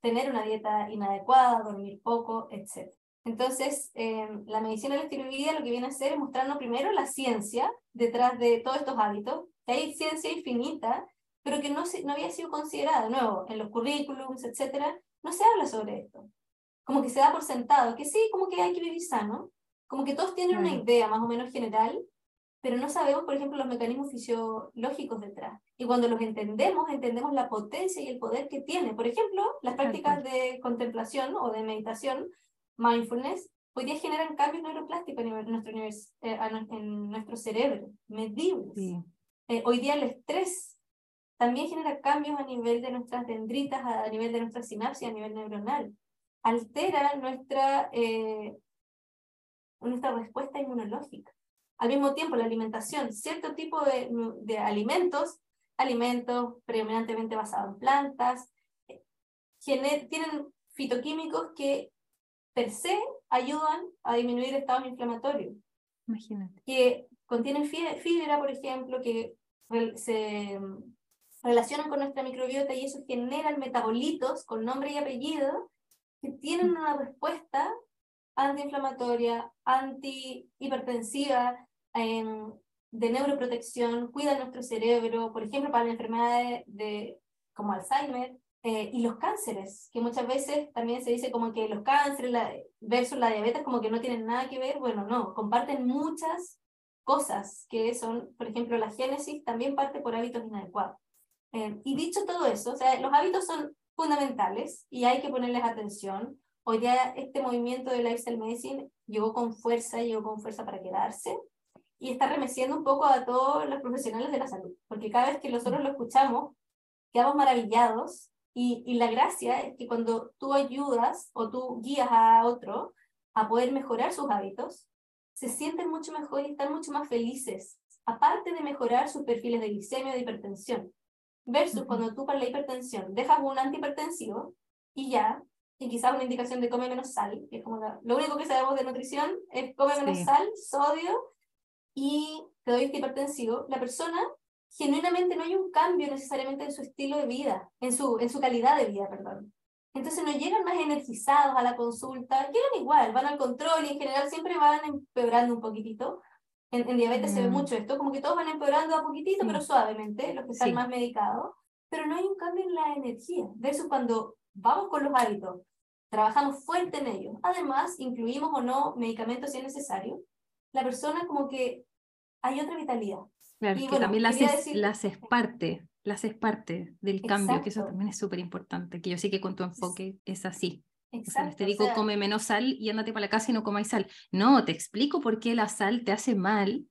tener una dieta inadecuada, dormir poco, etc. Entonces, em, la medicina de la vida lo que viene a hacer es mostrarnos primero la ciencia detrás de todos estos hábitos, que hay ciencia infinita, pero que no, no había sido considerada, de nuevo, en los currículums, etcétera, no se habla sobre esto. Como que se da por sentado, que sí, como que hay que vivir sano, como que todos tienen una idea más o menos general, pero no sabemos, por ejemplo, los mecanismos fisiológicos detrás. Y cuando los entendemos, entendemos la potencia y el poder que tiene. Por ejemplo, las prácticas de contemplación o de meditación mindfulness, hoy día generan cambios neuroplásticos en nuestro, eh, en nuestro cerebro, medibles. Eh, hoy día el estrés también genera cambios a nivel de nuestras dendritas, a nivel de nuestra sinapsis, a nivel neuronal. Altera nuestra, eh, nuestra respuesta inmunológica. Al mismo tiempo, la alimentación, cierto tipo de, de alimentos, alimentos predominantemente basados en plantas, tienen fitoquímicos que per se ayudan a disminuir estados inflamatorios. Imagínate. Que contienen fibra, por ejemplo, que se relacionan con nuestra microbiota y eso genera metabolitos con nombre y apellido que tienen una respuesta antiinflamatoria, antihipertensiva, em, de neuroprotección, cuida nuestro cerebro, por ejemplo, para la enfermedad de, como Alzheimer, eh, y los cánceres, que muchas veces también se dice como que los cánceres versus la diabetes como que no tienen nada que ver, bueno, no, comparten muchas cosas que son, por ejemplo, la génesis también parte por hábitos inadecuados. Eh, y dicho todo eso, o sea, los hábitos son fundamentales y hay que ponerles atención. Hoy día este movimiento de Lifestyle Medicine llegó con fuerza, llegó con fuerza para quedarse y está remeciendo un poco a todos los profesionales de la salud, porque cada vez que nosotros lo escuchamos, quedamos maravillados y, y la gracia es que cuando tú ayudas o tú guías a otro a poder mejorar sus hábitos, se sienten mucho mejor y están mucho más felices, aparte de mejorar sus perfiles de glicemia o de hipertensión. Versus cuando tú para la hipertensión dejas un antihipertensivo y ya, y quizás una indicación de come menos sal, que es como lo único que sabemos de nutrición es come menos sal, sodio, y te doy este hipertensivo, la persona genuinamente no hay un cambio necesariamente en su estilo de vida, en su, en su calidad de vida, perdón. Entonces no llegan más energizados a la consulta, llegan igual, van al control y en general siempre van empeorando un poquitito, en, diabetes se ve mm. mucho esto, como que todos van empeorando a poquitito, pero suavemente, los que están más medicados, pero no hay un cambio en la energía. De eso cuando vamos con los hábitos, trabajamos fuerte en ellos. Además, incluimos o no medicamentos si es necesario, la persona como que hay otra vitalidad. Claro, y que también las es, las es parte, las es parte del cambio, que eso también es súper importante, que yo sé que con tu enfoque es así. Exacto, te digo, come menos sal y ándate para la casa y no comáis sal. No, te explico por qué la sal te hace mal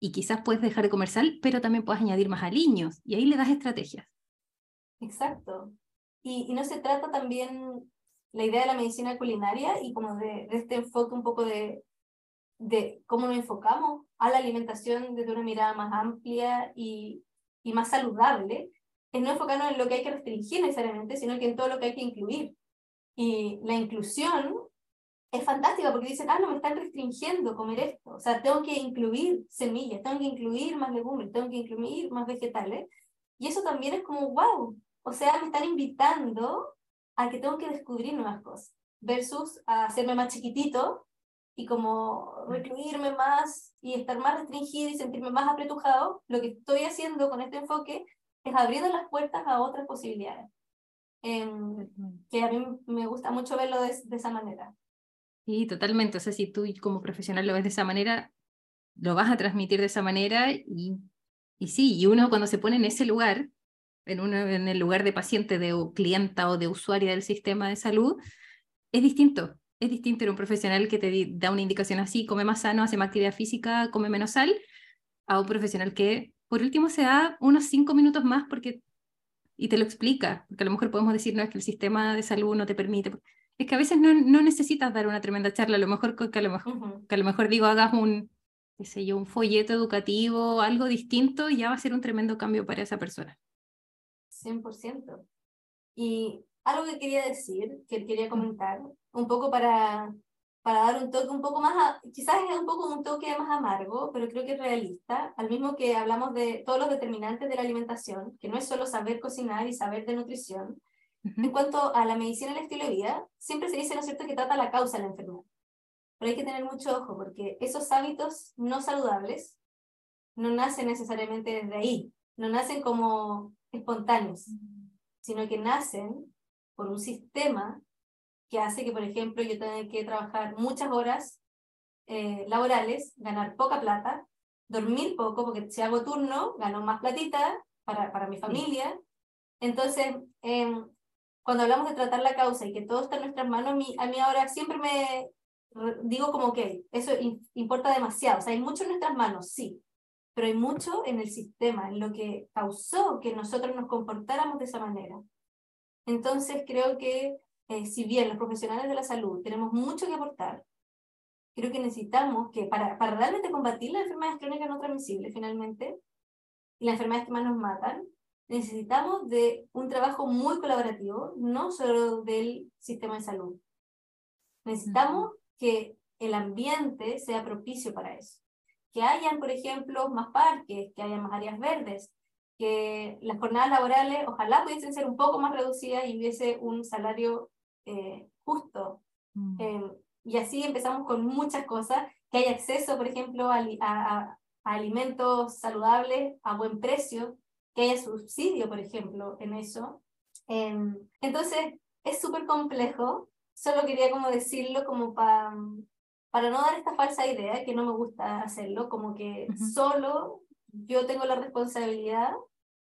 y quizás puedes dejar de comer sal, pero también puedes añadir más aliños y ahí le das estrategias. Exacto. Y, y no se trata también la idea de la medicina culinaria y como de, de este enfoque un poco de, de cómo nos enfocamos a la alimentación desde una mirada más amplia y, y más saludable, es no enfocarnos en lo que hay que restringir necesariamente, sino que en todo lo que hay que incluir. Y la inclusión es fantástica porque dicen, ah, no me están restringiendo comer esto. O sea, tengo que incluir semillas, tengo que incluir más legumbres, tengo que incluir más vegetales. Y eso también es como, wow, o sea, me están invitando a que tengo que descubrir nuevas cosas, versus a hacerme más chiquitito y como recluirme más y estar más restringido y sentirme más apretujado. Lo que estoy haciendo con este enfoque es abriendo las puertas a otras posibilidades. Em, que a mí me gusta mucho verlo de, esa manera. Sí, totalmente. O sea, si tú como profesional lo ves de esa manera, lo vas a transmitir de esa manera y, y sí, y uno cuando se pone en ese lugar, en, uno, en el lugar de paciente, de clienta o de usuaria del sistema de salud, es distinto. Es distinto en un profesional que te da una indicación así, come más sano, hace más actividad física, come menos sal, a un profesional que por último se da unos cinco minutos más porque y te lo explica, porque a lo mejor podemos decir, no, es que el sistema de salud no te permite. Es que a veces no, no necesitas dar una tremenda charla, a lo mejor que a lo mejor, que a lo mejor digo, hagas un, qué sé yo, un folleto educativo, algo distinto, ya va a ser un tremendo cambio para esa persona. 100%. Y algo que quería decir, que quería comentar, un poco para para dar un toque un poco más, quizás es un poco un toque más amargo, pero creo que es realista, al mismo que hablamos de todos los determinantes de la alimentación, que no es solo saber cocinar y saber de nutrición. En cuanto a la medicina y el estilo de vida, siempre se dice, ¿no es cierto?, que trata la causa de la enfermedad. Pero hay que tener mucho ojo, porque esos hábitos no saludables no nacen necesariamente desde ahí, no nacen como espontáneos, sino que nacen por un sistema que hace que, por ejemplo, yo tenga que trabajar muchas horas eh, laborales, ganar poca plata, dormir poco, porque si hago turno, gano más platita para, para mi familia. Entonces, em, cuando hablamos de tratar la causa y que todo está en nuestras manos, a mí, a mí ahora siempre me digo como que eso importa demasiado. O sea, hay mucho en nuestras manos, sí, pero hay mucho en el sistema, en lo que causó que nosotros nos comportáramos de esa manera. Entonces, creo que eh, si bien los profesionales de la salud tenemos mucho que aportar, creo que necesitamos que para, para realmente combatir las enfermedades crónicas no transmisibles finalmente, y las enfermedades que más nos matan, necesitamos de un trabajo muy colaborativo, no solo del sistema de salud. Necesitamos que el ambiente sea propicio para eso. Que hayan, por ejemplo, más parques, que haya más áreas verdes, que las jornadas laborales ojalá pudiesen ser un poco más reducidas y hubiese un salario eh, justo. Mm. Em, Y así empezamos con muchas cosas, que hay acceso, por ejemplo, a, a, alimentos saludables a buen precio, que haya subsidio, por ejemplo, en eso. Em, entonces, es súper complejo, solo quería como decirlo como para para no dar esta falsa idea, que no me gusta hacerlo, como que solo yo tengo la responsabilidad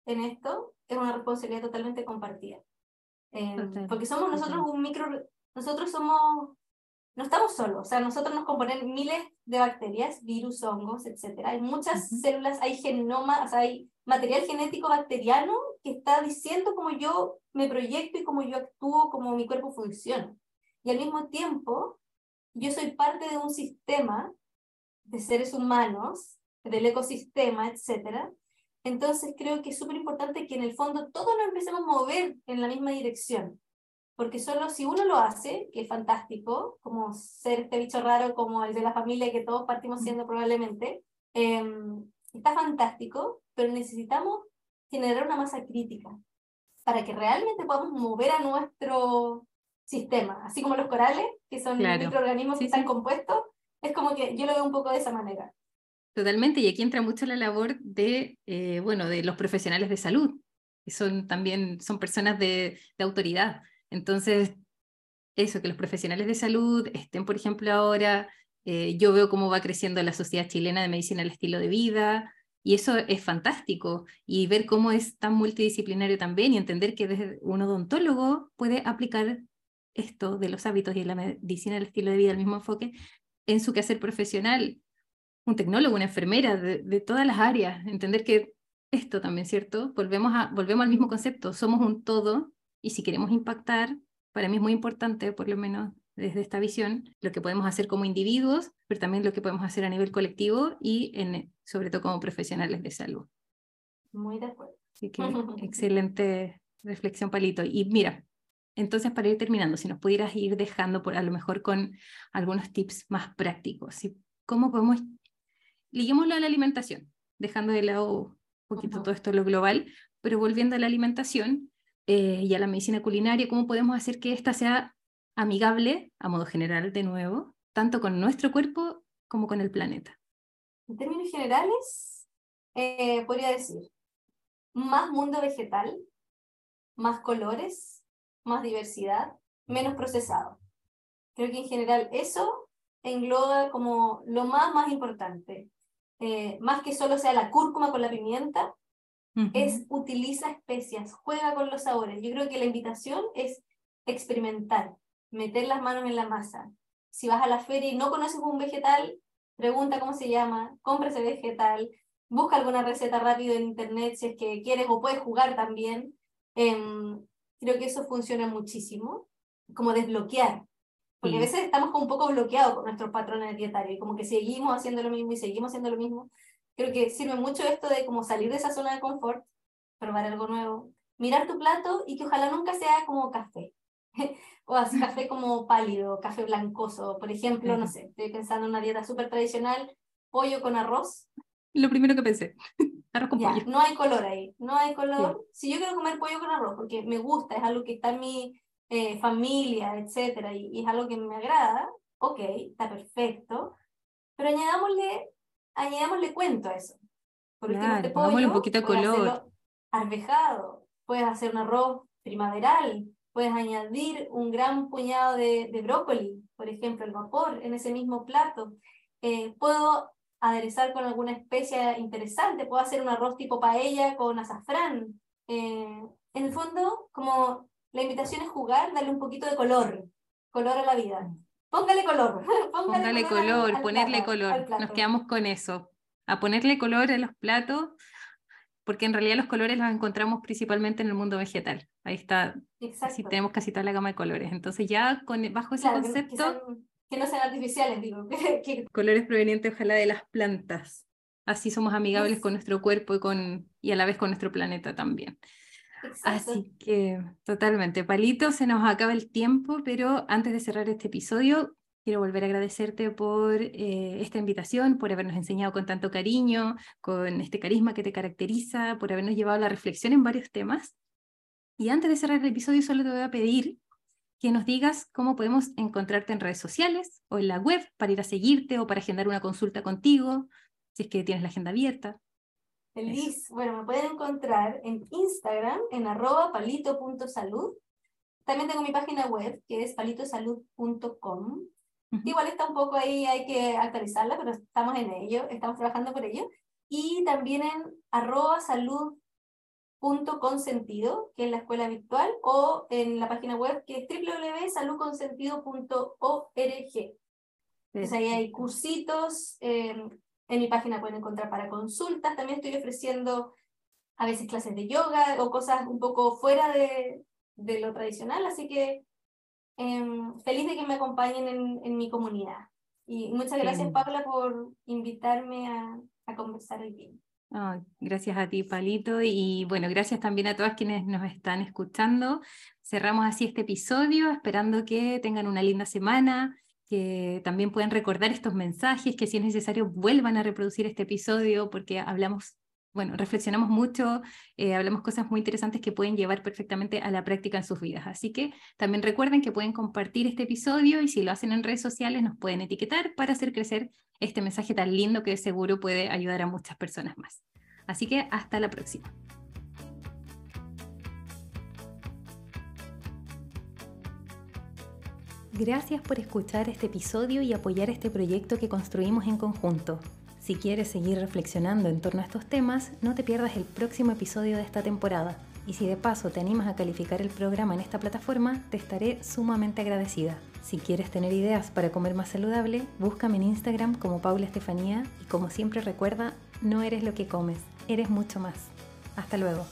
en esto, es una responsabilidad totalmente compartida. Em, porque somos nosotros un micro, nosotros somos, no estamos solos, o sea, nosotros nos componen miles de bacterias, virus, hongos, etc. Hay muchas células, hay genoma, o sea, hay material genético bacteriano que está diciendo cómo yo me proyecto y cómo yo actúo, cómo mi cuerpo funciona. Y al mismo tiempo, yo soy parte de un sistema de seres humanos, del ecosistema, etc. Entonces creo que es súper importante que en el fondo todos nos empecemos a mover en la misma dirección. Porque solo si uno lo hace, que es fantástico, como ser este bicho raro como el de la familia que todos partimos siendo probablemente, em, está fantástico, pero necesitamos generar una masa crítica para que realmente podamos mover a nuestro sistema, así como los corales, que son microorganismos que están compuestos, es como que yo lo veo un poco de esa manera. Totalmente, y aquí entra mucho la labor de, eh, bueno, de los profesionales de salud, que son también son personas de, de autoridad. Entonces, eso, que los profesionales de salud estén, por ejemplo, ahora, eh, yo veo cómo va creciendo la sociedad chilena de medicina al estilo de vida, y eso es fantástico. Y ver cómo es tan multidisciplinario también y entender que desde un odontólogo puede aplicar esto de los hábitos y la medicina del estilo de vida, el mismo enfoque, en su quehacer profesional, un tecnólogo, una enfermera, de, todas las áreas, entender que esto también, ¿cierto? Volvemos, a, volvemos al mismo concepto, somos un todo y si queremos impactar, para mí es muy importante, por lo menos desde esta visión, lo que podemos hacer como individuos, pero también lo que podemos hacer a nivel colectivo y en, sobre todo como profesionales de salud. Muy de acuerdo. Así que excelente reflexión, Palito. Y mira, entonces, para ir terminando, si nos pudieras ir dejando por a lo mejor con algunos tips más prácticos, ¿cómo podemos, liguémoslo a la alimentación, dejando de lado un poquito todo esto lo global, pero volviendo a la alimentación eh, y a la medicina culinaria, ¿cómo podemos hacer que ésta sea amigable, a modo general de nuevo, tanto con nuestro cuerpo como con el planeta? En términos generales, eh, podría decir, más mundo vegetal, más colores, más diversidad, menos procesado. Creo que en general eso engloba como lo más, más importante. Eh, más que solo sea la cúrcuma con la pimienta, es utiliza especias, juega con los sabores. Yo creo que la invitación es experimentar, meter las manos en la masa. Si vas a la feria y no conoces un vegetal, pregunta cómo se llama, compra ese vegetal, busca alguna receta rápido en internet si es que quieres o puedes jugar también. Em, Creo que eso funciona muchísimo, como desbloquear. Porque a veces estamos como un poco bloqueados con nuestros patrones dietarios y como que seguimos haciendo lo mismo y seguimos haciendo lo mismo. Creo que sirve mucho esto de como salir de esa zona de confort, probar algo nuevo, mirar tu plato y que ojalá nunca sea como café. o así café como pálido, café blancoso. Por ejemplo, no sé, estoy pensando en una dieta súper tradicional, pollo con arroz. Lo primero que pensé. No hay color ahí, no hay color. Si yo quiero comer pollo con arroz porque me gusta, es algo que está en mi eh, familia, etcétera, y, es algo que me agrada, ok, está perfecto, pero añadámosle, añadámosle cuento a eso. Porque este claro, este pollo, un poquito de color. Arvejado, puedes hacer un arroz primaveral, puedes añadir un gran puñado de, de brócoli, por ejemplo, el vapor, en ese mismo plato. Eh, puedo aderezar con alguna especia interesante, puedo hacer un arroz tipo paella con azafrán. Eh, en el fondo, como la invitación es jugar, darle un poquito de color, color a la vida. Póngale color. Póngale, color, ponerle color. Nos quedamos con eso. A ponerle color a los platos, porque en realidad los colores los encontramos principalmente en el mundo vegetal. Ahí está. Así tenemos casi toda la gama de colores. Entonces ya con, bajo ese concepto que no sean artificiales, digo. Colores provenientes ojalá de las plantas. Así somos amigables con nuestro cuerpo y, con, y a la vez con nuestro planeta también. Así que totalmente. Palito, se nos acaba el tiempo, pero antes de cerrar este episodio, quiero volver a agradecerte por eh, esta invitación, por habernos enseñado con tanto cariño, con este carisma que te caracteriza, por habernos llevado a la reflexión en varios temas. Y antes de cerrar el episodio, solo te voy a pedir que nos digas cómo podemos encontrarte en redes sociales o en la web para ir a seguirte o para agendar una consulta contigo, si es que tienes la agenda abierta. Feliz. Bueno, me pueden encontrar en Instagram en arroba palito.salud. También tengo mi página web que es palitosalud.com. Igual está un poco ahí, hay que actualizarla, pero estamos en ello, estamos trabajando por ello. Y también en arroba salud.consentido, que es la escuela virtual, o en la página web que es www.saludconsentido.org. Entonces ahí hay cursitos, eh, en mi página pueden encontrar para consultas, también estoy ofreciendo a veces clases de yoga o cosas un poco fuera de, de lo tradicional, así que em, feliz de que me acompañen en, en mi comunidad. Y muchas gracias, Paula, por invitarme a, a conversar hoy día. gracias a ti, Palito, y bueno, gracias también a todas quienes nos están escuchando. Cerramos así este episodio, esperando que tengan una linda semana, que también puedan recordar estos mensajes, que si es necesario vuelvan a reproducir este episodio porque hablamos, bueno, reflexionamos mucho, eh, hablamos cosas muy interesantes que pueden llevar perfectamente a la práctica en sus vidas. Así que también recuerden que pueden compartir este episodio y si lo hacen en redes sociales nos pueden etiquetar para hacer crecer este mensaje tan lindo que seguro puede ayudar a muchas personas más. Así que hasta la próxima. Gracias por escuchar este episodio y apoyar este proyecto que construimos en conjunto. Si quieres seguir reflexionando en torno a estos temas, no te pierdas el próximo episodio de esta temporada. Y si de paso te animas a calificar el programa en esta plataforma, te estaré sumamente agradecida. Si quieres tener ideas para comer más saludable, búscame en Instagram como Paula Estefanía y como siempre recuerda, no eres lo que comes, eres mucho más. Hasta luego.